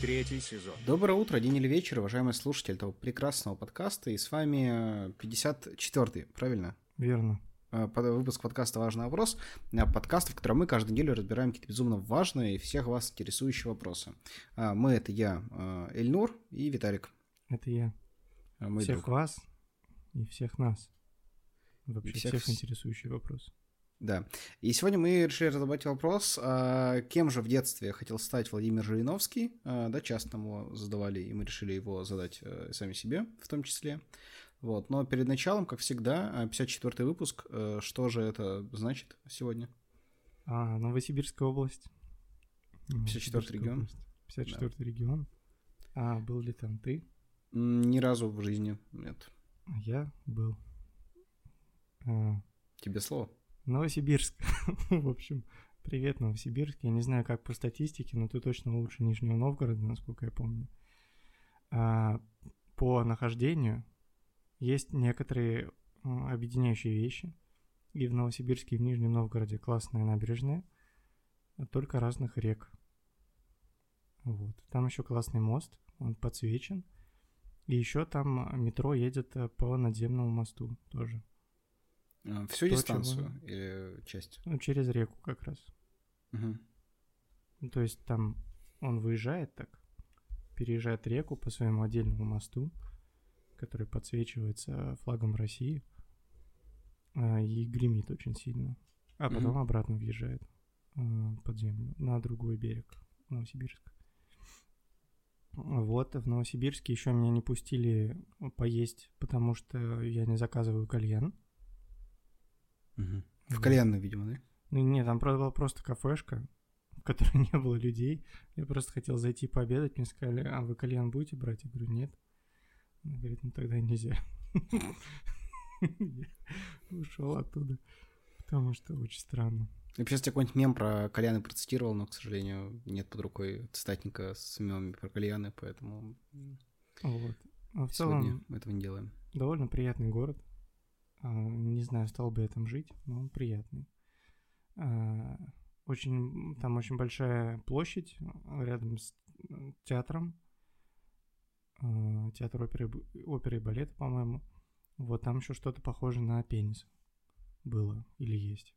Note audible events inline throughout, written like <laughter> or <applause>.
Третий сезон. Доброе утро, день или вечер, уважаемые слушатели этого прекрасного подкаста. И с вами 54-й, правильно? Верно. Э, под- Выпуск подкаста «Важный вопрос». Э, Подкаст, в котором мы каждую неделю разбираем какие-то безумно важные и всех вас интересующие вопросы. Мы — это я, э, Эльнур и Виталик. Это я. э, Мой всех друг. вас и всех нас. Вообще И всех всех, интересующий вопрос. Да. И сегодня мы решили разобрать вопрос, а, кем же в детстве хотел стать Владимир Жириновский. А, Да, часто его задавали, и мы решили его задать э, сами себе в том числе. Вот. Но перед началом, как всегда, а, 54-й выпуск. Э, Что же это значит сегодня? А, Новосибирская область. 54-й Новосибирская регион. область. 54-й регион. А, был ли там ты? Ни разу в жизни нет. А Я был. А, Тебе слово? Новосибирск. <laughs> В общем, привет, Новосибирск. Я не знаю, как по статистике, но ты точно лучше Нижнего Новгорода, насколько я помню. А, По нахождению есть некоторые объединяющие вещи. И в Новосибирске, и в Нижнем Новгороде классная набережная, а только разных рек. Вот. Там еще классный мост, он подсвечен. И еще там метро едет э, по надземному мосту тоже. А, Всю То, дистанцию или часть? Ну, через реку как раз. Ну, То есть там он выезжает так, переезжает реку по своему отдельному мосту, который подсвечивается флагом России а, и гремит очень сильно. А потом Мгм. обратно въезжает а, под землю на другой берег Новосибирска. Вот, в Новосибирске еще меня не пустили поесть, потому что я не заказываю кальян. В Вот. кальянной, видимо, да? Ну нет, там правда, была просто кафешка, в которой <laughs> не было людей. Я просто хотел зайти пообедать, мне сказали, а вы кальян будете брать? Я говорю, нет. Она говорит, ну тогда нельзя. Ушел оттуда, потому что очень странно. Я сейчас тебе какой-нибудь мем про кальяны процитировал, но, к сожалению, нет под рукой цитатника с мемами про кальяны, поэтому Вот. А в сегодня целом, мы этого не делаем. довольно приятный город. А, Не знаю, стал бы я там жить, но он приятный. А, Очень, там очень большая площадь а, рядом с театром. Театр оперы, оперы и балета, по-моему. Вот там еще что-то похоже на пенис было или есть.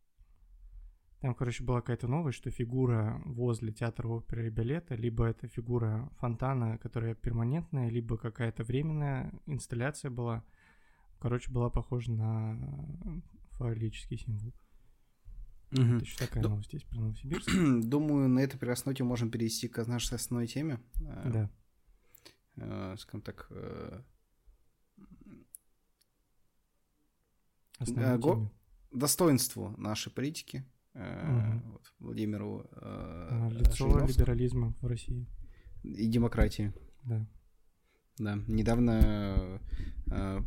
Там, короче, была какая-то новость, что фигура возле театра оперы и балета, либо это фигура фонтана, которая перманентная, либо какая-то временная инсталляция была. Короче, была похожа на фаллический символ. Мгм. Это еще такая Да. новость есть про Новосибирск. <clears throat> Думаю, на этой прекрасной ноте можем перейти к нашей основной теме. Э, Да. э, Скажем так, э, Основная Э, го- тема. достоинству нашей политики. э, Мгм. вот, Владимиру э, Лицо либерализма в России. и демократии. Да. Да, недавно э,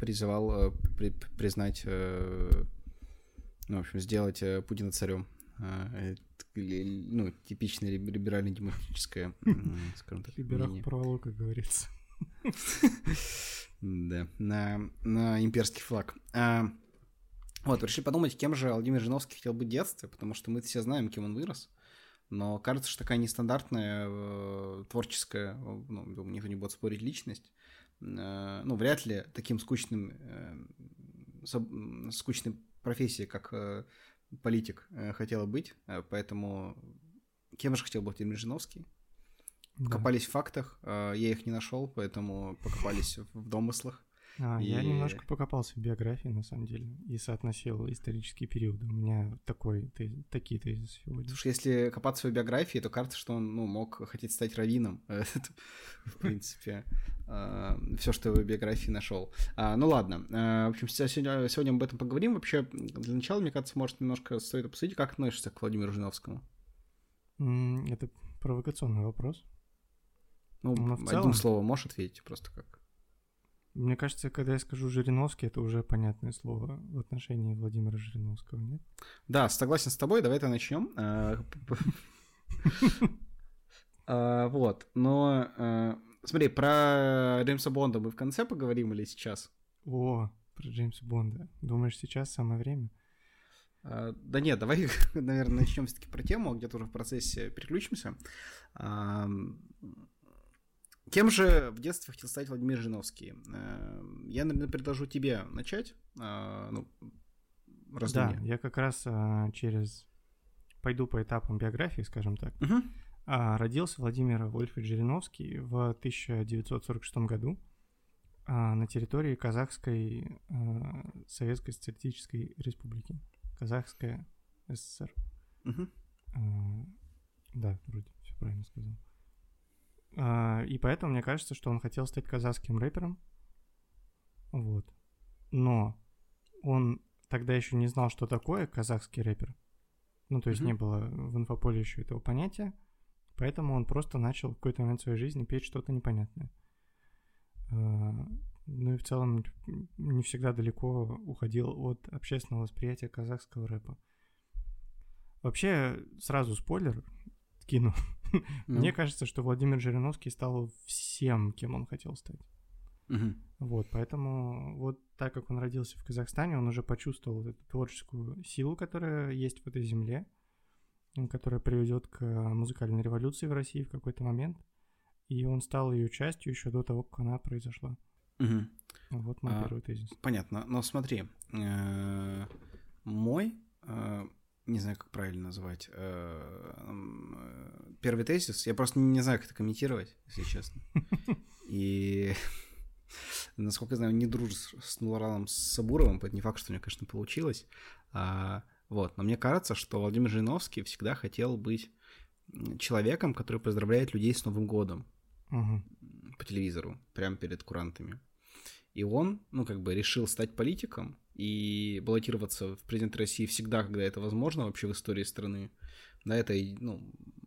призывал э, при- признать, э, ну, в общем, сделать э, Путина царем. Ну, типичное либ- либерально-демократическое, скажем так, Либерах порвало, как говорится. Да, на, на имперский флаг. А, вот, решили подумать, кем же Владимир Жириновский хотел быть в детстве, потому что мы все знаем, кем он вырос. Но кажется, что такая нестандартная творческая, ну, никто не будет спорить, личность, ну, вряд ли таким скучным, э, скучной профессией, как э, политик, э, хотела быть. Э, поэтому кем же хотел быть Жириновский? Да. Покопались в фактах, э, я их не нашел, поэтому покопались в домыслах. А, Я И- немножко покопался в биографии, на самом деле, и соотносил исторические периоды. У меня такой, те- такие тезисы сегодня. Что если копаться в биографии, то кажется, что он ну, мог хотеть стать раввином. <laughs> Это, В принципе, все, что в его биографии нашел. А, Ну ладно. А, В общем, сегодня, об этом поговорим. Вообще, для начала, мне кажется, может, немножко стоит обсудить, как относишься к Владимиру Жириновскому. М, Это провокационный вопрос. Ну, в одним словом, можешь ответить просто как? Мне кажется, когда я скажу Жириновский, это уже понятное слово в отношении Владимира Жириновского, нет? Да, согласен с тобой, давай это начнем. А, <laughs> а, Вот, но а, смотри, про Джеймса Бонда мы в конце поговорим или сейчас? О, про Джеймса Бонда. Думаешь, сейчас самое время? Да нет, давай, <laughs> наверное, начнем все-таки про тему, где-то уже в процессе переключимся. А, кем же в детстве хотел стать Владимир Жириновский? Э, я, наверное, предложу тебе начать. А, ну, раздумья. Да, я как раз через... Пойду по этапам биографии, скажем так. Угу. Родился Владимир Вольфович Жириновский в 1946 году на территории Казахской Советской Социалистической Республики. Казахская СССР. Угу. А, да, вроде все правильно сказал. А, и поэтому мне кажется, что он хотел стать казахским рэпером. Вот. Но он тогда еще не знал, что такое казахский рэпер. Ну, то есть mm не было в инфополе еще этого понятия. Поэтому он просто начал в какой-то момент своей жизни петь что-то непонятное. А, ну и в целом не всегда далеко уходил от общественного восприятия казахского рэпа. Вообще, сразу спойлер кину. <laughs> Ну. Мне кажется, что Владимир Жириновский стал всем, кем он хотел стать. Угу. Вот, поэтому вот так как он родился в Казахстане, он уже почувствовал эту творческую силу, которая есть в этой земле, которая приведет к музыкальной революции в России в какой-то момент. И он стал ее частью еще до того, как она произошла. Угу. Вот мой а, первый тезис. Понятно. Но смотри, э, мой, э, не знаю, как правильно назвать, э, первый тезис, я просто не знаю, как это комментировать, если честно. <laughs> И <laughs> насколько я знаю, не дружу с Нураном Сабуровым, это не факт, что у него, конечно, получилось. А, вот, но мне кажется, что Владимир Жириновский всегда хотел быть человеком, который поздравляет людей с Новым годом угу. по телевизору, прямо перед курантами. И он, ну, как бы решил стать политиком и баллотироваться в президент России всегда, когда это возможно вообще в истории страны. Да, это, ну,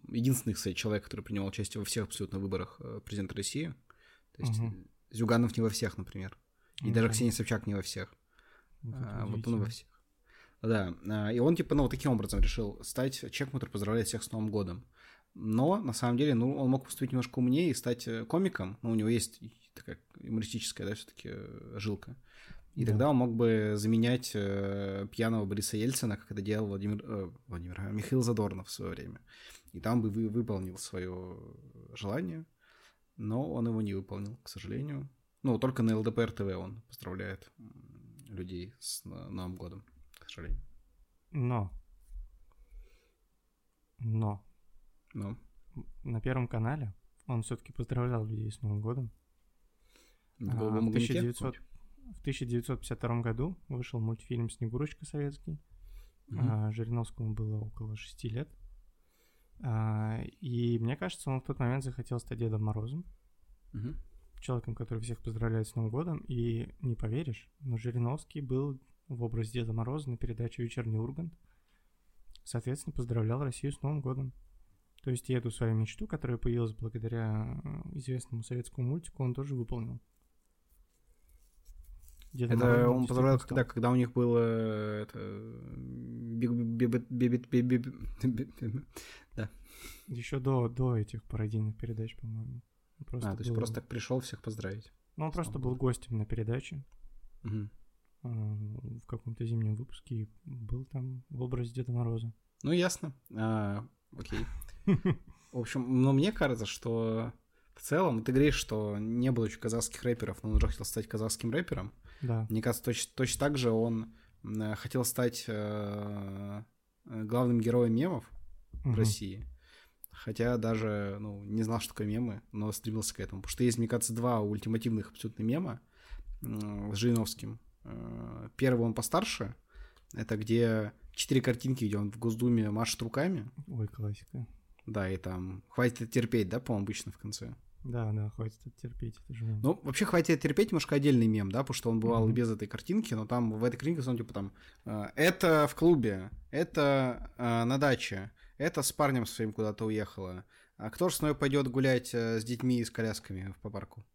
единственный, кстати, человек, который принимал участие во всех абсолютно выборах э, президента России. То есть угу. Зюганов не во всех, например. И угу. даже Ксения Собчак не во всех. Вот, а, вот он во всех. Да, а, и он, типа, ну, вот таким образом решил стать человеком, который поздравляет всех с Новым годом. Но, на самом деле, ну, он мог поступить немножко умнее и стать э, комиком. Ну, у него есть такая юмористическая, да, все-таки э, жилка. И да. тогда он мог бы заменять э, пьяного Бориса Ельцина, как это делал Владимир, э, Владимир а, Михаил Задорнов в свое время. И там бы вы, выполнил свое желание, но он его не выполнил, к сожалению. Ну, только на ЛДПР ТВ он поздравляет людей с Новым годом, к сожалению. Но. Но. Но. На Первом канале он все-таки поздравлял людей с Новым годом. В, а, в, 1900, в 1952 году вышел мультфильм «Снегурочка» советский. А, Жириновскому было около шести лет. А, и мне кажется, он в тот момент захотел стать Дедом Морозом. Угу. Человеком, который всех поздравляет с Новым годом. И не поверишь, но Жириновский был в образе Деда Мороза на передаче «Вечерний Ургант». Соответственно, поздравлял Россию с Новым годом. То есть и эту свою мечту, которая появилась благодаря э, известному советскому мультику, он тоже выполнил. Деда это Мороза он поздравлял, когда, когда у них было это... Да. Еще до, до этих пародийных передач, по-моему. Просто а, то есть был... просто так пришел всех поздравить. Ну, он просто был гостем на передаче. Угу. В каком-то зимнем выпуске и был там в образе Деда Мороза. Ну, ясно. А, окей. <laughs> В общем, но мне кажется, что в целом, ты говоришь, что не было еще казахских рэперов, но он уже хотел стать казахским рэпером. Да. Мне кажется, точно, точно так же он хотел стать э, главным героем мемов угу. в России. Хотя даже ну, не знал, что такое мемы, но стремился к этому. Потому что есть, мне кажется, два ультимативных абсолютно мема с Жириновским. Э, первый он постарше. Это где четыре картинки, где он в Госдуме машет руками. Ой, классика. Да, и там хватит терпеть, да, по-моему, обычно в конце. Да, да, хватит терпеть. Это же... Ну, вообще, хватит терпеть немножко отдельный мем, да, потому что он бывал mm-hmm. без этой картинки, но там в этой картинке, он типа там, э, это в клубе, это э, на даче, это с парнем своим куда-то уехала. А кто же с мной пойдет гулять э, с детьми и с колясками по парку?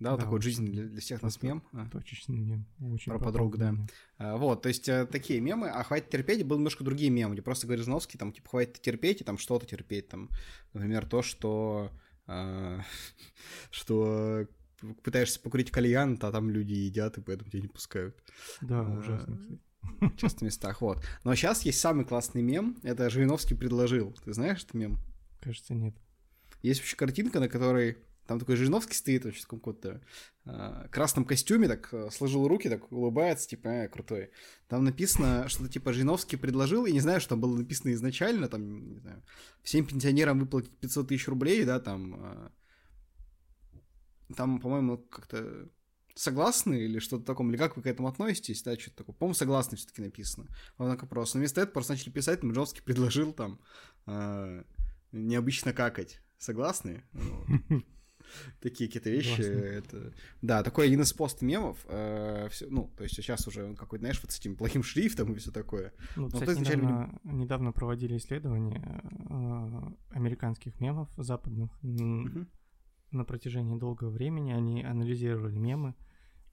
Да, вот да, такой жизнь для, для всех нас мем. Точечный мем. Очень Про подруг, да. А, вот, то есть а, такие мемы, а «Хватит терпеть» был немножко другие мемы, где просто говорит Жиновский, там, типа, «Хватит терпеть» и там что-то терпеть, там, например, то, что... А, <laughs> что пытаешься покурить кальян, а там люди едят, и поэтому тебя не пускают. Да, а, ужасно, кстати. в частых местах, вот. Но сейчас есть самый классный мем, это Жириновский предложил. Ты знаешь этот мем? Кажется, нет. Есть вообще картинка, на которой там такой Жириновский стоит вообще в каком-то э, красном костюме, так э, сложил руки, так улыбается, типа, э, крутой. Там написано, что-то типа Жириновский предложил, и не знаю, что там было написано изначально, там, не знаю, всем пенсионерам выплатить 500 тысяч рублей, да, там, э, там, по-моему, как-то согласны или что-то такое, или как вы к этому относитесь, да, что-то такое. По-моему, согласны все-таки написано. Так вопрос. Но вместо этого просто начали писать, там Жириновский предложил там э, необычно какать. Согласны? <laughs> <laughs> Такие какие-то вещи. Это... Да, такой один из пост мемов. Э, все, ну, то есть сейчас уже какой-то, знаешь, вот с этим плохим шрифтом и все такое. Ну, Но кстати, изначально... недавно, недавно проводили исследования э, американских мемов западных. Угу. На протяжении долгого времени они анализировали мемы,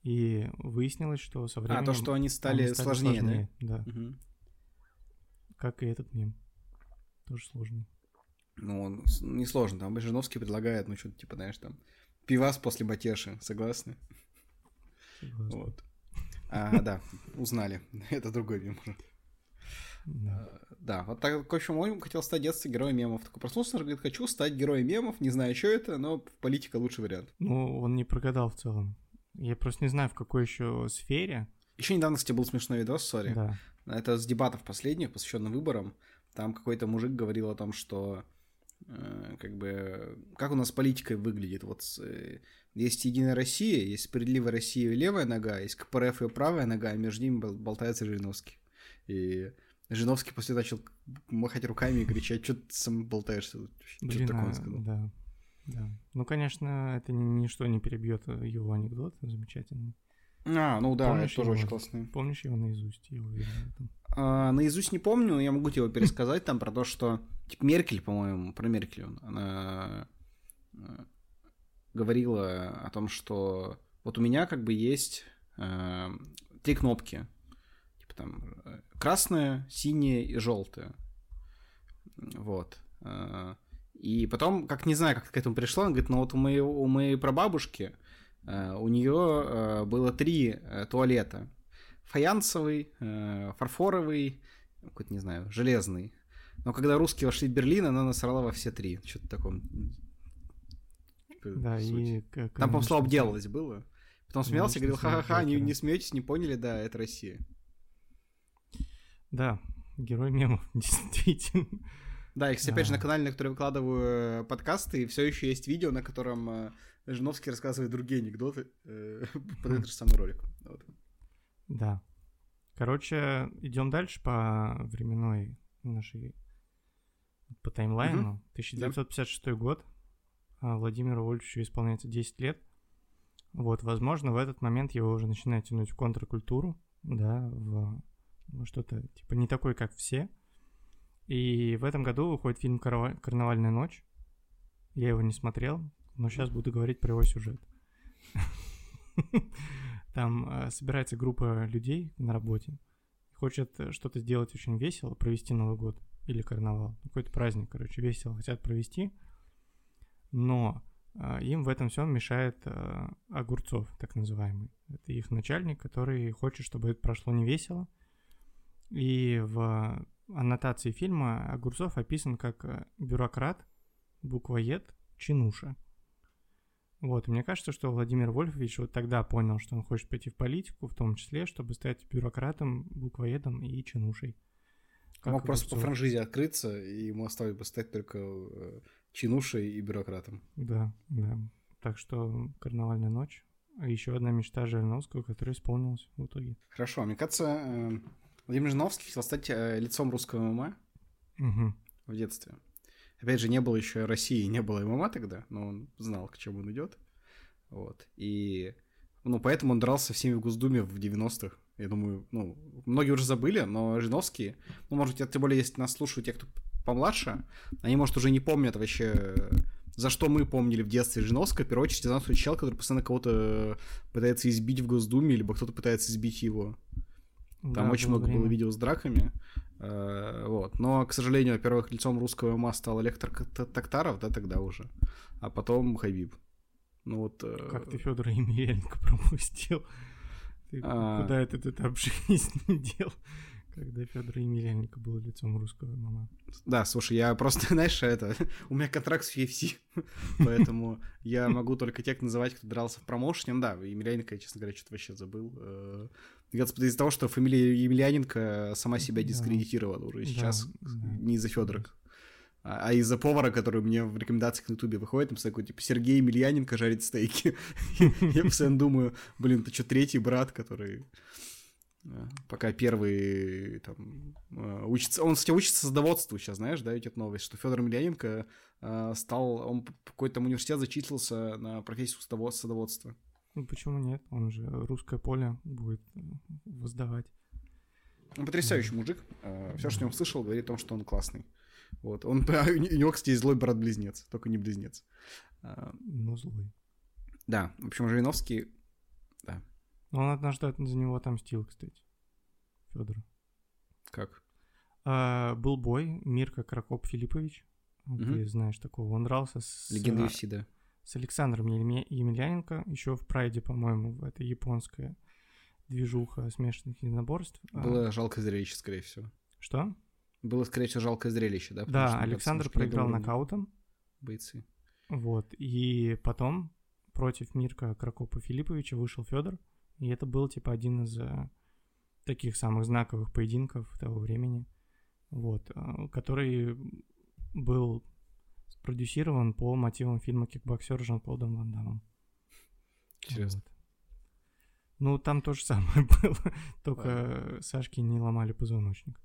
и выяснилось, что со временем... А, то, что они стали, они стали сложнее, сложнее, да? Да. Угу. Как и этот мем. Тоже сложный. Ну, он несложно. Там Жириновский предлагает, ну, что-то типа, знаешь, там, пивас после батеши. Согласны? Согласна. Вот. А, да, узнали. <laughs> Это другой мем уже. Да. да, вот так, в общем, он хотел стать детстве героем мемов. Такой проснулся, говорит, хочу стать героем мемов, не знаю, что это, но политика лучший вариант. Ну, он не прогадал в целом. Я просто не знаю, в какой еще сфере. Еще недавно, кстати, был смешной видос, сори. Да. Это с дебатов последних, посвященных выборам. Там какой-то мужик говорил о том, что как бы, как у нас политика выглядит. Вот э, есть Единая Россия, есть Справедливая Россия левая нога, есть КПРФ и правая нога, а между ними болтается Жириновский. И Жириновский после начал махать руками и кричать, что ты сам болтаешься? Что такое он а, сказал? Да, да. Ну, конечно, это ничто не перебьет его анекдот замечательный. А, ну да, помнишь это тоже его, очень классный. Помнишь его наизусть? Я уверен. А, наизусть не помню, но я могу тебе его пересказать там про то, что типа Меркель, по-моему, про Меркель она э, говорила о том, что вот у меня как бы есть э, три кнопки, типа там э, красная, синяя и желтая, вот. И потом, как не знаю, как к этому пришла, она говорит, ну вот у моей, у моей прабабушки у нее было три туалета. Фаянсовый, фарфоровый, какой-то, не знаю, железный. Но когда русские вошли в Берлин, она насрала во все три. Что-то. Типа, да, суть. и... Как, Там, по-моему, слово «обделалось» было. Потом смеялся и говорил, ха-ха-ха, не, не смеетесь, не поняли, да, это Россия. Да, герой мемов, <laughs> действительно. Да, и, кстати, опять же, на канале, на который выкладываю подкасты, все еще есть видео, на котором Жиновский рассказывает другие анекдоты э, <laughs> под этот же самый ролик. Да. Короче, идем дальше по временной нашей по таймлайну. Угу. 1956 да. год. А Владимиру Вольфовичу исполняется 10 лет. Вот, возможно, в этот момент его уже начинает тянуть в контркультуру, да, в что-то типа не такой, как все. И в этом году выходит фильм «Карнавальная ночь». Я его не смотрел, но сейчас буду говорить про его сюжет. <laughs> Там э, собирается группа людей на работе, хочет э, что-то сделать очень весело, провести Новый год или карнавал, какой-то праздник, короче, весело хотят провести, но э, им в этом всем мешает э, Огурцов, так называемый. Это их начальник, который хочет, чтобы это прошло не весело. И в аннотации фильма Огурцов описан как э, бюрократ, буквоед, чинуша. Вот, мне кажется, что Владимир Вольфович вот тогда понял, что он хочет пойти в политику, в том числе, чтобы стать бюрократом, буквоедом и чинушей. Как Мог просто по франшизе открыться, и ему осталось бы стать только э, чинушей и бюрократом. Да, да. Так что «Карнавальная ночь» еще одна мечта Жириновского, которая исполнилась в итоге. Хорошо, мне кажется, э, Владимир Жириновский хотел стать э, лицом русского ММА угу. в детстве. Опять же, не было еще России, не было ММА тогда, но он знал, к чему он идет. Вот. И, ну, поэтому он дрался всеми в Госдуме в 90-х. Я думаю, ну, многие уже забыли, но Жиновские, ну, может быть, тем более, если нас слушают те, кто помладше, они, может, уже не помнят вообще, за что мы помнили в детстве Жиновского. В первую очередь, за нас чел, который постоянно кого-то пытается избить в Госдуме, либо кто-то пытается избить его. Там да, очень много время. было видео с драками. Э, вот. Но, к сожалению, во-первых, лицом русского МА стал Олег Токтаров, да, тогда уже. А потом Хабиб. Ну вот... Э, как ты Федора Емельяненко <laughs> пропустил? Ты А. куда этот этап жизни дел? Когда Федор Емельяненко был лицом русского ММА. Да, слушай, я просто, <laughs> знаешь, это, у меня контракт с UFC, <laughs> поэтому я могу только тех называть, кто дрался в промоушене. Да, Емельяненко, я, честно говоря, что-то вообще забыл. Э, из-за того, что фамилия Емельяненко сама себя дискредитировала уже сейчас, не из-за Федора. А а из-за повара, который мне в рекомендациях на Ютубе выходит, там такой, типа, Сергей Емельяненко жарит стейки. <laughs> Я постоянно думаю, блин, это что, третий брат, который э, пока первый там э, учится. Он, кстати, учится садоводству сейчас, знаешь, да, идет новость, что Федор Емельяненко э, стал, он какой-то университет зачислился на профессию садово- садоводства. Ну почему нет? Он же русское поле будет воздавать. Он потрясающий мужик. Все, что о нем слышал, говорит о том, что он классный. Вот. Он, <laughs> у него, кстати, злой брат-близнец, только не близнец. А, Но злой. Да, в общем, Жириновский... Но он однажды за него отомстил, кстати. Федор. Как? был бой Мирка Кракоп Филиппович. Мгм. Ты знаешь такого. Он дрался с, Легенда а, UFC, да. с Александром Емельяненко еще в Прайде, по-моему, это японская движуха смешанных единоборств. А, Было жалкое зрелище, скорее всего. Что? Было, скорее всего, жалкое зрелище, да? потому Да, Александр кажется, проиграл нокаутом. Бойцы. Вот. И потом против Мирка Кракопа Филипповича вышел Федор. И это был типа один из э, таких самых знаковых поединков того времени. Вот. э, который был спродюсирован по мотивам фильма «Кикбоксер» с Жан-Клодом Ван Дамом. Интересно. Вот. Ну, там то же самое <laughs> было. Только Сашке не ломали позвоночник.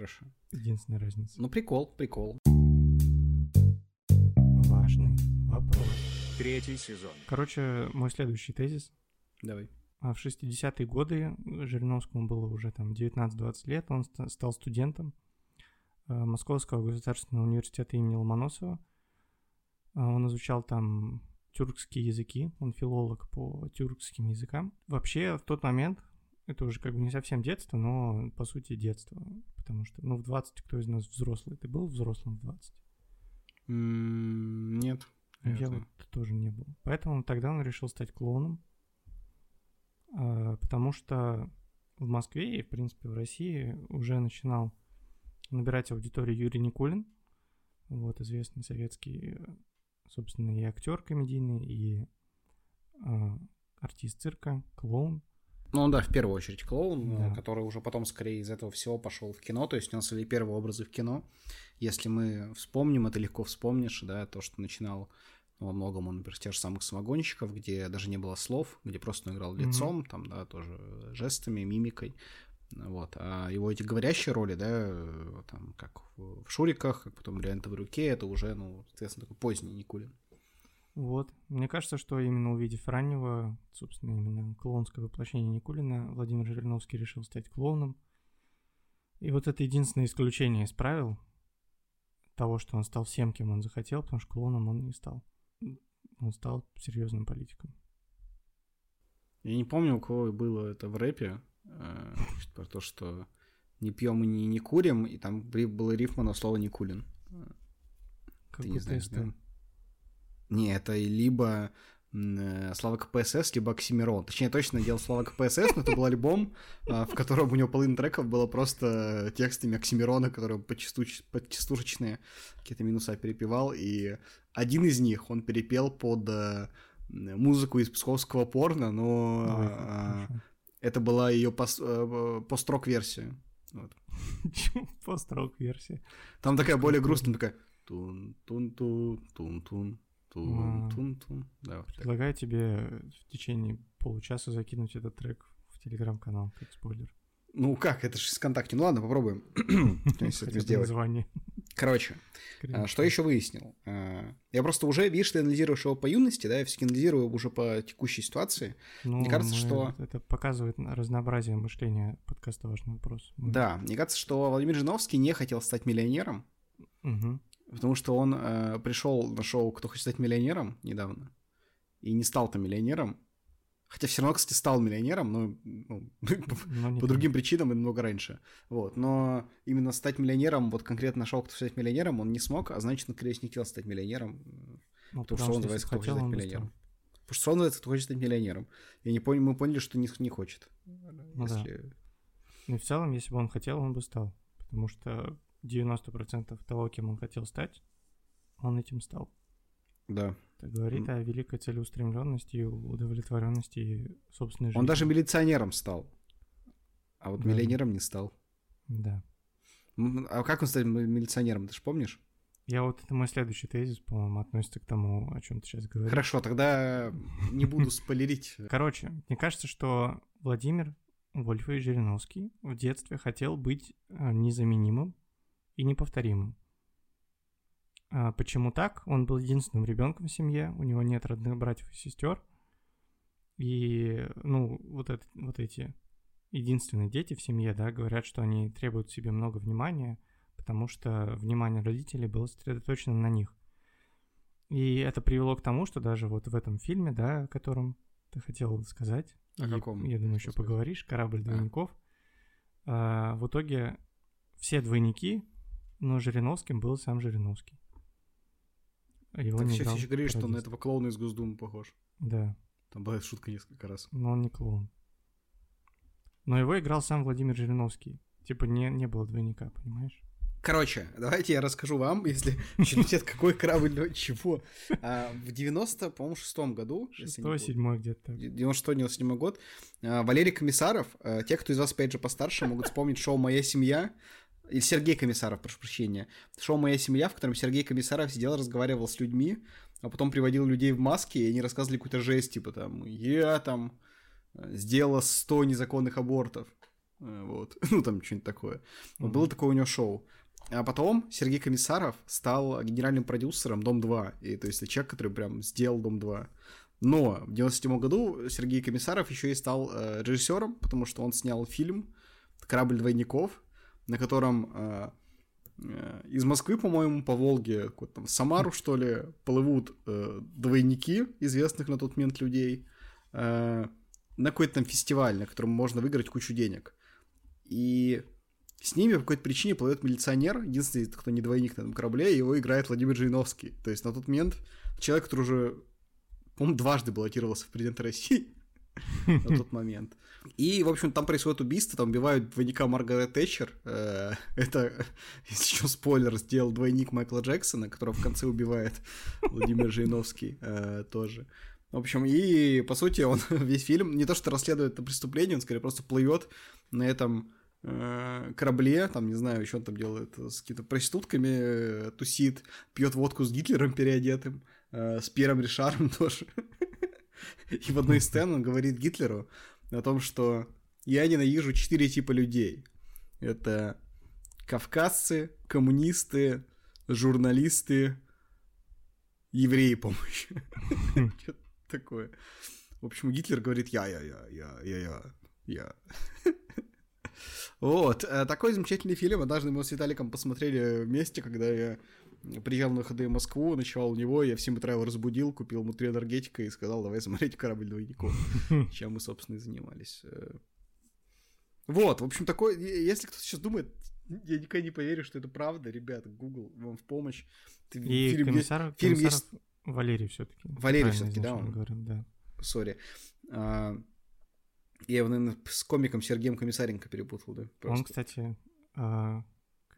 Хорошо. Единственная разница. Ну, прикол, прикол. Важный вопрос. Третий сезон. Короче, мой следующий тезис. Давай. А в 60-е годы Жириновскому было уже там 19-20 лет, он ста- стал студентом э, Московского государственного университета имени Ломоносова. А Он изучал там тюркские языки, он филолог по тюркским языкам. Вообще, в тот момент, это уже как бы не совсем детство, но по сути детство, потому что, ну, в 20 кто из нас взрослый? Ты был взрослым в 20? М, Нет. Я наверное. вот тоже не был. Поэтому тогда он решил стать клоуном, а, потому что в Москве и, в принципе, в России уже начинал набирать аудиторию Юрий Никулин, вот известный советский, собственно, и актер комедийный, и а, артист цирка, клоун. Ну да, в первую очередь клоун, Да. который уже потом скорее из этого всего пошел в кино, то есть у нас были первые образы в кино. Если мы вспомним, это легко вспомнишь, да, то, что начинал во многом он, например, тех же самых самогонщиков, где даже не было слов, где просто он играл лицом, там, да, тоже жестами, мимикой. Вот. А его эти говорящие роли, да, там, как в, Шуриках, как потом в руке, это уже, ну, соответственно, такой поздний Никулин. Вот. Мне кажется, что именно увидев раннего, собственно, именно клоунское воплощение Никулина, Владимир Жириновский решил стать клоуном. И вот это единственное исключение из правил того, что он стал всем, кем он захотел, потому что клоуном он не стал. Он стал серьезным политиком. Я не помню, у кого было это в рэпе, э, про то, что не пьем и не, не курим, и там было рифма на слово Никулин. Как Ты не знаешь, да? Не, это либо э, Слава КПСС, либо Оксимирон. Точнее, точно делал Слава КПСС, но это был альбом, а, в котором у него половина треков было просто текстами Оксимирона, которые почастушечные какие-то минуса перепевал, и один из них он перепел под э, музыку из псковского порно, но Ой, а, это была ее пост-рок-версия. Вот. Чё, Пост-рок версия. Там такая более грустная, такая тун-тун-тун, тун-тун, тун-тун-тун. Да, вот так. Предлагаю тебе в течение получаса закинуть этот трек в телеграм-канал, как спойлер. Ну как, это же из ВКонтакте. Ну ладно, попробуем. <coughs> Это сделать. название. Короче, а, что еще выяснил? А, Я просто уже, видишь, ты анализируешь его по юности, да, я все анализирую уже по текущей ситуации. Ну, Мне кажется, что- Это показывает разнообразие мышления подкаста «Важный вопрос». Мы- Да, мне кажется, что Владимир Жириновский не хотел стать миллионером. Потому что он э, пришел на шоу «Кто хочет стать миллионером» недавно и не стал там миллионером. Хотя все равно, кстати, стал миллионером, но ну, Но <laughs> по так. другим причинам и намного раньше. Вот. Но именно стать миллионером, вот конкретно шоу «Кто хочет стать миллионером» он не смог, а значит, он, скорее всего, не хотел стать миллионером, Ну, потому что он называется «Кто хочет стать он миллионером». стал. Потому что Срон это хочет стать миллионером. И не поняли, мы поняли, что не, не хочет. Ну да. Если- Ну и в целом, если бы он хотел, он бы стал. Потому что 90% того, кем он хотел стать, он этим стал. Да. Это говорит М. о великой целеустремленности и удовлетворенности собственной жизни. Он даже милиционером стал. А вот Да. миллионером не стал. Да. А как он стал ми- милиционером, ты же помнишь? Я вот, это мой следующий тезис, по-моему, относится к тому, о чем ты сейчас говоришь. Хорошо, тогда не буду спойлерить. <laughs> Короче, мне кажется, что Владимир Вольфович Жириновский в детстве хотел быть э, незаменимым и неповторимым. А почему так? Он был единственным ребенком в семье, у него нет родных братьев и сестер. И, ну, вот, это, вот эти единственные дети в семье, да, говорят, что они требуют себе много внимания, потому что внимание родителей было сосредоточено на них. И это привело к тому, что даже вот в этом фильме, да, о котором ты хотел сказать, О и, каком? я думаю, еще поговоришь, «Корабль А. двойников», а, в итоге все двойники, но Жириновским был сам Жириновский. Его Так не сейчас еще говоришь, что он на этого клоуна из Госдумы похож. Да, Там была шутка несколько раз. но он не клоун. Но его играл сам Владимир Жириновский. Типа не, не было двойника, понимаешь? Короче, давайте я расскажу вам, если приоритет какой корабль, чего. А, В 90, по-моему, шестом году, если не Шестой, путаю, седьмой где-то так. 96-97 год, а, Валерий Комиссаров, а, те, кто из вас, опять же, постарше, могут вспомнить шоу «Моя семья», или Сергей Комиссаров, прошу прощения. Шоу «Моя семья», в котором Сергей Комиссаров сидел, разговаривал с людьми, а потом приводил людей в маске, и они рассказывали какую-то жесть, типа там, я там э, сделала 100 незаконных абортов. Э, Вот. <laughs> Ну, там что-нибудь такое. Вот Мгм. было такое у него шоу. А потом Сергей Комиссаров стал генеральным продюсером «Дом-2». И, то есть, человек, который прям сделал «Дом-2». Но в 97 году Сергей Комиссаров еще и стал э, режиссером, потому что он снял фильм «Корабль двойников», на котором э, э, из Москвы, по-моему, по Волге, там в Самару, что ли, плывут э, двойники известных на тот момент людей э, на какой-то там фестиваль, на котором можно выиграть кучу денег. И с ними по какой-то причине плывет милиционер, единственный, кто не двойник на этом корабле, его играет Владимир Жириновский. То есть на тот момент человек, который уже, по-моему, дважды баллотировался в президенты России <laughs> на тот момент. И, в общем, там происходит убийство, там убивают двойника Маргарет Тэтчер. Э, <laughs> Это, <laughs> если что, спойлер, сделал двойник Майкла Джексона, которого в конце убивает <laughs> Владимир Жириновский э, тоже. В общем, и, по сути, он весь фильм не то что расследует это преступление, он скорее просто плывет на этом э, корабле, там, не знаю, еще он там делает с какими-то проститутками, тусит, пьет водку с Гитлером переодетым, с Пьером Ришаром тоже. И в одной из сцен он говорит Гитлеру о том, что я ненавижу четыре типа людей. Это кавказцы, коммунисты, журналисты, евреи, по-моему, еще. <laughs> Что-то такое. В общем, Гитлер говорит я, я, я, я, я, я, я. <laughs> Вот, э, такой замечательный фильм. Однажды мы с Виталиком посмотрели вместе, когда я приезжал на в Москву, ночевал у него, я в 7 утра его разбудил, купил ему три энергетика и сказал, давай смотреть «Корабль двойников», <laughs> чем мы, собственно, и занимались. Э, Вот, в общем, такой, если кто-то сейчас думает, я никогда не поверю, что это правда, ребята, Google вам в помощь. Ты- И фильм есть- комиссар, фильм комиссаров Валерий все-таки. Валерий всё-таки, да, он? Говорим, да. Сори. А, Я его, наверное, с комиком Сергеем Комиссаренко перепутал, да? Он, Просто. кстати, а,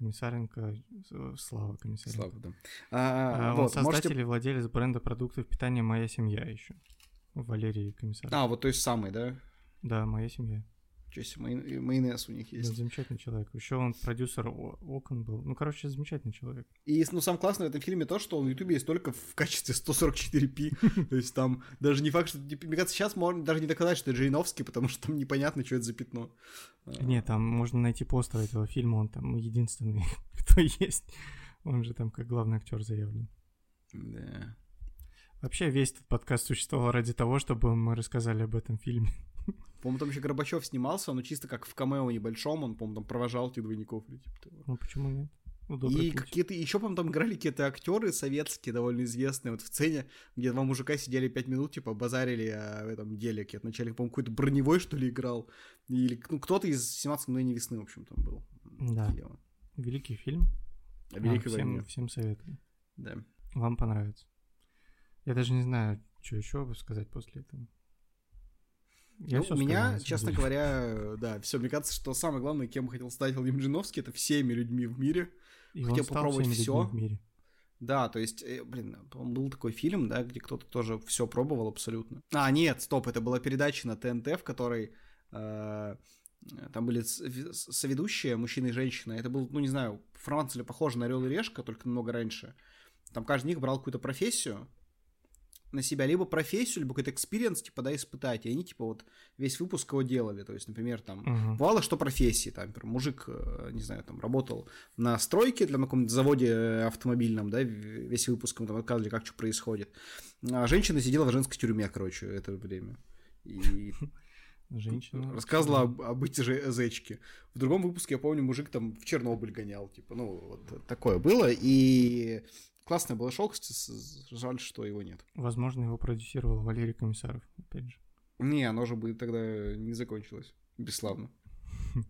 Комиссаренко, э, Слава Комиссаренко. Слава, да. А, А, он вот, создатель можете... и владелец бренда продуктов питания «Моя семья» еще. Валерий Комиссаренко. А, вот то есть самый, да? Да, «Моя семья». Себе, майон- майонез у них Да, есть. замечательный человек. Еще он продюсер окон был. Ну, короче, замечательный человек. И, ну, самое классное в этом фильме то, что он в Ютубе есть только в качестве 144p. <laughs> То есть там даже не факт, что... Мне кажется, сейчас можно даже не доказать, что это Жириновский, потому что там непонятно, что это за пятно. А, Нет, там можно найти постер этого фильма, он там единственный, <laughs> кто есть. Он же там как главный актер заявлен. Да. Вообще весь этот подкаст существовал ради того, чтобы мы рассказали об этом фильме. По-моему, там еще Горбачев снимался, но чисто как в камео небольшом, он, по-моему, там провожал этих двойников или типа того. Ну почему нет? Ну, добрый И путь. какие-то еще, по-моему, там играли какие-то актеры советские, довольно известные. Вот в сцене, где два мужика сидели пять минут, типа, базарили о этом деле. какие-то. Вначале, по-моему, какой-то броневой, что ли, играл. Или ну, кто-то из 17 мгновений весны, в общем, там был. Да. Дело. Великий фильм. О Великой А, всем, войне. всем советую. Да. Вам понравится. Я даже не знаю, Что еще сказать после этого? Я ну, у меня, честно деле. говоря, да, все, мне кажется, что самое главное, кем хотел стать Владимир Жириновский, это всеми людьми в мире. И хотел попробовать все. В мире. Да, то есть, э, блин, был такой фильм, да, где кто-то тоже все пробовал абсолютно. А, нет, стоп, это была передача на ТНТ, в которой э, там были соведущие, мужчина и женщина. Это был, ну, не знаю, формат ли похож на Орел и Решка, только намного раньше. Там каждый из них брал какую-то профессию, на себя либо профессию, либо какой-то experience, типа, да, испытать. И они, типа, вот весь выпуск его делали. То есть, например, там, uh-huh. бывало, что профессии, там, например, мужик, э, не знаю, там, работал на стройке для на каком-то заводе э, автомобильном, да, весь выпуск там рассказывали, как что происходит. А женщина сидела в женской тюрьме, короче, это время. И <laughs> Женщина. Рассказывала об, об эти же зечки. В другом выпуске, я помню, мужик там в Чернобыль гонял, типа, ну, вот такое было. И Классное было шоу, жаль, что его нет. Возможно, его продюсировал Валерий Комиссаров, опять же. Не, оно же бы тогда не закончилось. Бесславно. <laughs>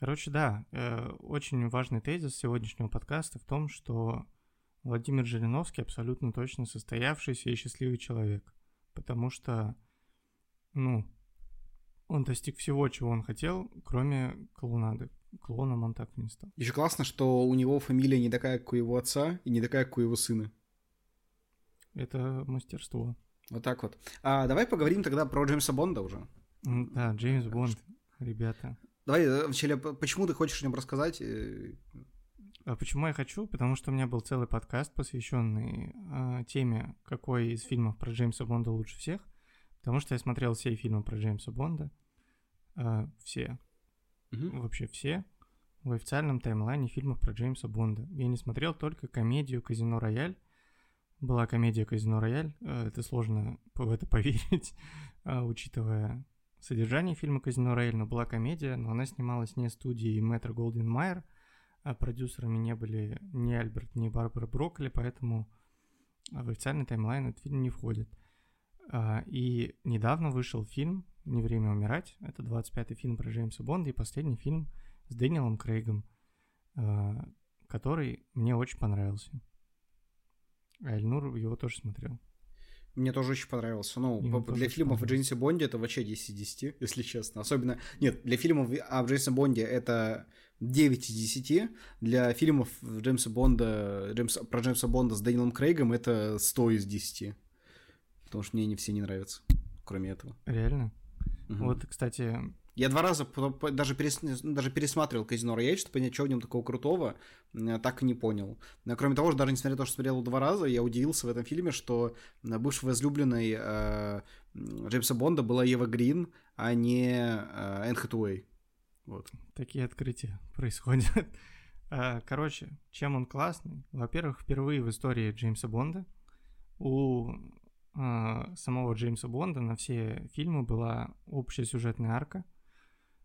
Короче, да, э, очень важный тезис сегодняшнего подкаста в том, что Владимир Жириновский абсолютно точно состоявшийся и счастливый человек. Потому что, ну, он достиг всего, чего он хотел, кроме клоунады клоном он так не стал. Еще классно, что у него фамилия не такая, как у его отца, и не такая, как у его сына. Это мастерство. Вот так вот. А давай поговорим тогда про Джеймса Бонда уже. Да, Джеймс Бонд, ребята. Давай, э, вначале, почему ты хочешь о нем рассказать? Э, а почему я хочу? Потому что у меня был целый подкаст, посвященный э, теме, какой из фильмов про Джеймса Бонда лучше всех. Потому что я смотрел все фильмы про Джеймса Бонда. Э, все угу. вообще все в официальном таймлайне фильмов про Джеймса Бонда. Я не смотрел только комедию «Казино Рояль». Была комедия «Казино Рояль». Э, это сложно в это <laughs> поверить, а, учитывая содержание фильма «Казино Рояль», но была комедия, но она снималась не студией Мэтр Голден Майер, а продюсерами не были ни Альберт, ни Барбара Брокколи, поэтому в официальный таймлайн этот фильм не входит. А, и недавно вышел фильм «Не время умирать». Это 25-й фильм про Джеймса Бонда и последний фильм с Дэниелом Крейгом, а, который мне очень понравился. А Эльнур его тоже смотрел. Мне тоже очень понравился. Ну, Ему для фильмов о Джеймсе Бонде это вообще 10 из 10, <laughs> если честно. Особенно... Нет, для фильмов о Джеймсе Бонде это 9 из 10. Для фильмов Джеймса Бонда, Джеймса, про Джеймса Бонда с Дэниелом Крейгом это 100 из 10. Потому что мне они все не нравятся, кроме этого. Реально? Угу. Вот, кстати... Я два раза даже, перес... даже пересматривал «Казино Рояль», чтобы понять, что в нем такого крутого, так и не понял. Кроме того, даже несмотря на то, что смотрел два раза, я удивился в этом фильме, что бывшей возлюбленной э, Джеймса Бонда была Ева Грин, а не э, Энн Хэтуэй. Вот. Такие открытия <laughs> происходят. А, короче, чем он классный? Во-первых, впервые в истории Джеймса Бонда у самого Джеймса Бонда на все фильмы была общая сюжетная арка,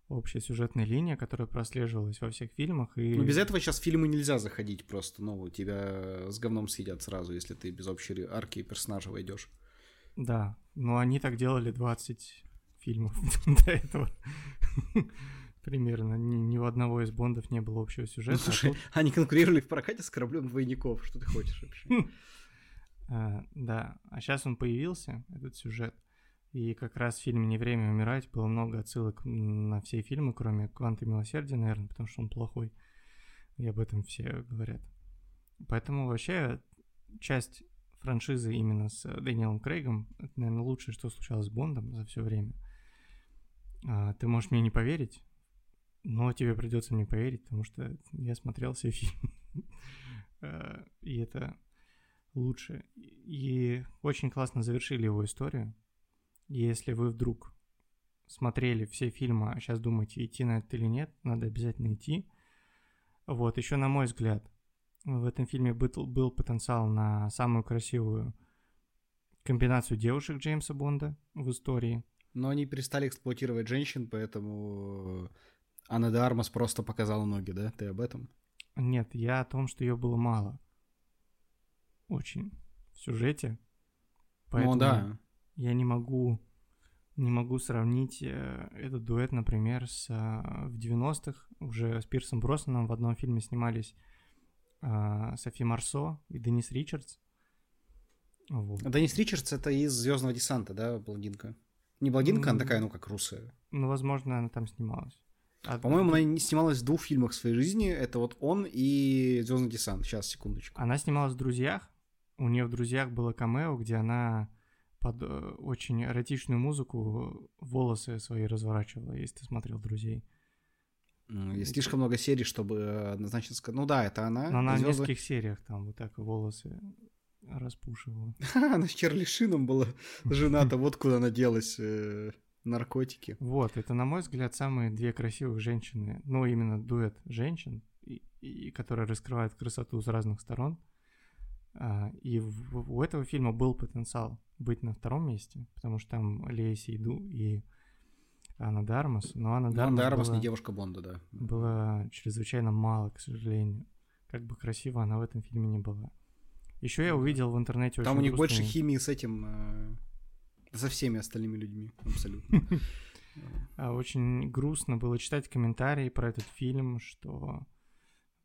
общая сюжетная линия, которая прослеживалась во всех фильмах. И... Ну, без этого сейчас в фильмы нельзя заходить просто, ну, тебя с говном съедят сразу, если ты без общей арки и персонажа войдешь. Да, но они так делали 20 фильмов <laughs> до этого. <laughs> Примерно. Ни, ни у одного из Бондов не было общего сюжета. Ну, слушай, а тут... они конкурировали в прокате с кораблем двойников. Что ты хочешь вообще? <laughs> А, да, а сейчас он появился, этот сюжет. И как раз в фильме «Не время умирать» было много отсылок на все фильмы, кроме «Кванта милосердия», наверное, потому что он плохой. И об этом все говорят. Поэтому вообще часть франшизы именно с Дэниелом Крейгом, это, наверное, лучшее, что случалось с Бондом за все время. А, ты можешь мне не поверить, но тебе придется мне поверить, потому что я смотрел все <laughs> фильмы. А, и это лучше. И очень классно завершили его историю. Если вы вдруг смотрели все фильмы, а сейчас думаете, идти на это или нет, надо обязательно идти. Вот, еще на мой взгляд, в этом фильме был, был потенциал на самую красивую комбинацию девушек Джеймса Бонда в истории. Но они перестали эксплуатировать женщин, поэтому Анна де Армас просто показала ноги, да? Ты об этом? Нет, я о том, что ее было мало очень в сюжете. Ну Поэтому ну да. Я не могу не могу сравнить э, этот дуэт, например, с э, в 90-х уже с Пирсом Броснаном в одном фильме снимались э, Софи Марсо и Денис Ричардс. Вот. Денис Ричардс это из Звездного десанта, да, блондинка? Не блондинка, mm. она такая, ну, как русая. Ну, возможно, она там снималась. А, По-моему, она не снималась в двух фильмах в своей жизни. Это вот он и Звездный десант. Сейчас, секундочку. Она снималась в друзьях. У нее в друзьях было камео, где она под э, очень эротичную музыку волосы свои разворачивала, если ты смотрел друзей. Есть слишком много серий, чтобы однозначно сказать. Ну да, это она. Но она в нескольких сериях там вот так волосы распушивала. <laughs> Она с Чарли Шином была жената, вот куда она делась. Э, наркотики. Вот, это, на мой взгляд, самые две красивых женщины, ну, именно дуэт женщин, и, и, которые раскрывают красоту с разных сторон. А, и у этого фильма был потенциал быть на втором месте, потому что там Лея Сейду и Анна Дармас, но Анна Дармас, Анна Дармас была, не девушка Бонда, да. Было чрезвычайно мало, к сожалению. Как бы красиво она в этом фильме не была. Еще я увидел в интернете Там у них грустные... больше химии с этим, э, со всеми остальными людьми, абсолютно. <laughs> А очень грустно было читать комментарии про этот фильм, что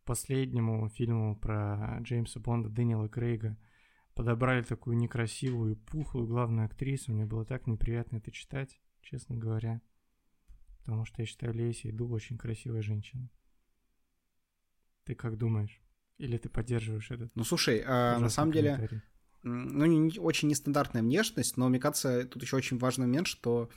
последнему фильму про Джеймса Бонда Дэниела Крейга подобрали такую некрасивую, пухлую главную актрису. Мне было так неприятно это читать, честно говоря. Потому что я считаю Леси Ду очень красивая женщина. Ты как думаешь? Или ты поддерживаешь этот? Ну слушай, а, на самом деле, ну не, очень нестандартная внешность, но мне кажется, тут еще очень важный момент, что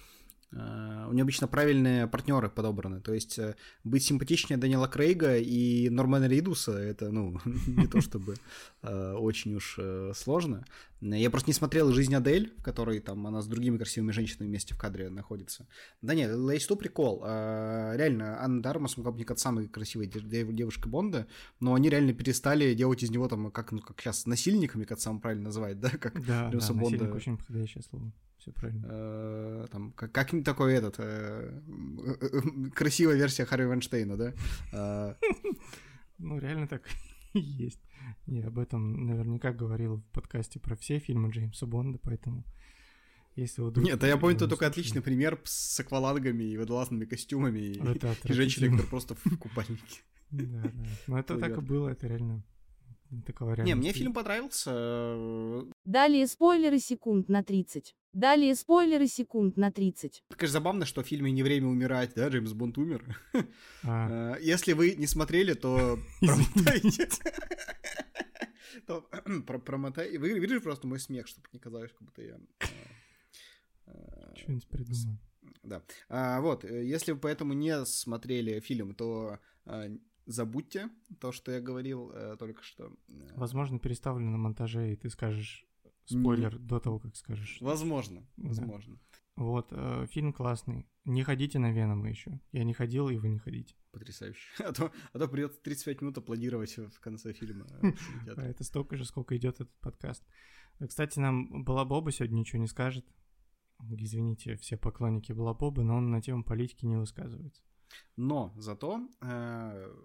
у него обычно правильные партнеры подобраны. То есть uh, быть симпатичнее Данила Крейга и Нормана Ридуса это, ну, <laughs> не то чтобы uh, очень уж сложно. Я просто не смотрел «Жизнь Адель», в которой там она с другими красивыми женщинами вместе в кадре находится. Да нет, Лейсту прикол. Реально, Анна Дармас могла бы, мне кажется, самой красивой девушка Бонда, но они реально перестали делать из него там, как, ну, как сейчас, насильниками, как самое правильно называть, да? Как да, да, Бонда. очень подходящее слово все правильно. Э, там, как, как такой этот, э, э, <laughs> красивая версия Харви Вайнштейна, да? Ну, реально так и <laughs> есть. Я об этом наверняка говорил в подкасте про все фильмы Джеймса Бонда, поэтому если вы Нет, а я помню, это только отличный пример с аквалангами и водолазными костюмами и, <laughs> женщиной, которые просто в купальнике. Да, да. Но это так и было, это реально такого Не, мне фильм понравился. Далее спойлеры секунд на 30. Далее спойлеры секунд на 30. Это, конечно, забавно, что в фильме «Не время умирать», да, Джеймс Бонд умер. <laughs> А. Э, если вы не смотрели, то <laughs> промотайте. <laughs> <clears throat> Вы видите просто мой смех, чтобы не казалось, как будто я... Э, э, Что-нибудь придумал. Да. А, вот, если вы поэтому не смотрели фильм, то забудьте то, что я говорил только что. Возможно, переставлю на монтаже, и ты скажешь Спойлер mm. до того, как скажешь. Возможно, возможно. Вот, э, фильм классный. Не ходите на Венома еще. Я не ходил, и вы не ходите. Потрясающе. <laughs> А то, а то придется 35 минут аплодировать в конце фильма. А это столько же, сколько идет этот подкаст. Кстати, нам Балабоба сегодня ничего не скажет. Извините, все поклонники Балабоба, но он на тему политики не высказывается. Но зато э,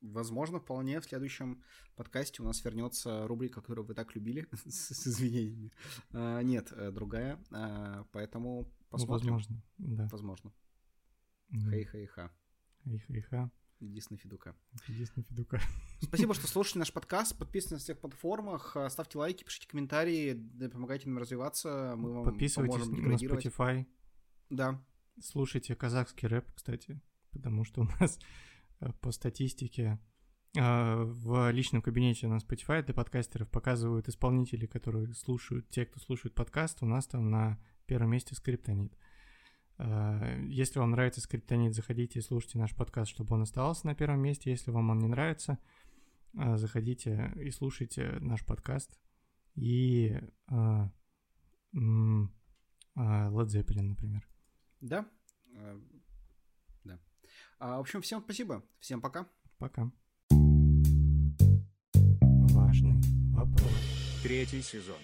возможно, вполне в следующем подкасте у нас вернется рубрика, которую вы так любили, <laughs> с, извинениями. А, нет, э, другая, а, поэтому ну, посмотрим. Возможно, да. Возможно. Хей-хей-ха. Хей-хей-ха. С Федука. С Федука. Спасибо, <laughs> что слушали наш подкаст. Подписывайтесь на всех платформах, а, ставьте лайки, пишите комментарии, помогайте нам развиваться. Мы вам Подписывайтесь на Spotify. Да. Слушайте казахский рэп, кстати, потому что у нас по статистике э, в личном кабинете на Spotify для подкастеров показывают исполнители, которые слушают, те, кто слушает подкаст, у нас там на первом месте скриптонит. Э, если вам нравится скриптонит, заходите и слушайте наш подкаст, чтобы он оставался на первом месте. Если вам он не нравится, заходите и слушайте наш подкаст. И Led Zeppelin, например. Да, а, в общем, всем спасибо. Всем пока. Пока. Важный вопрос. Третий сезон.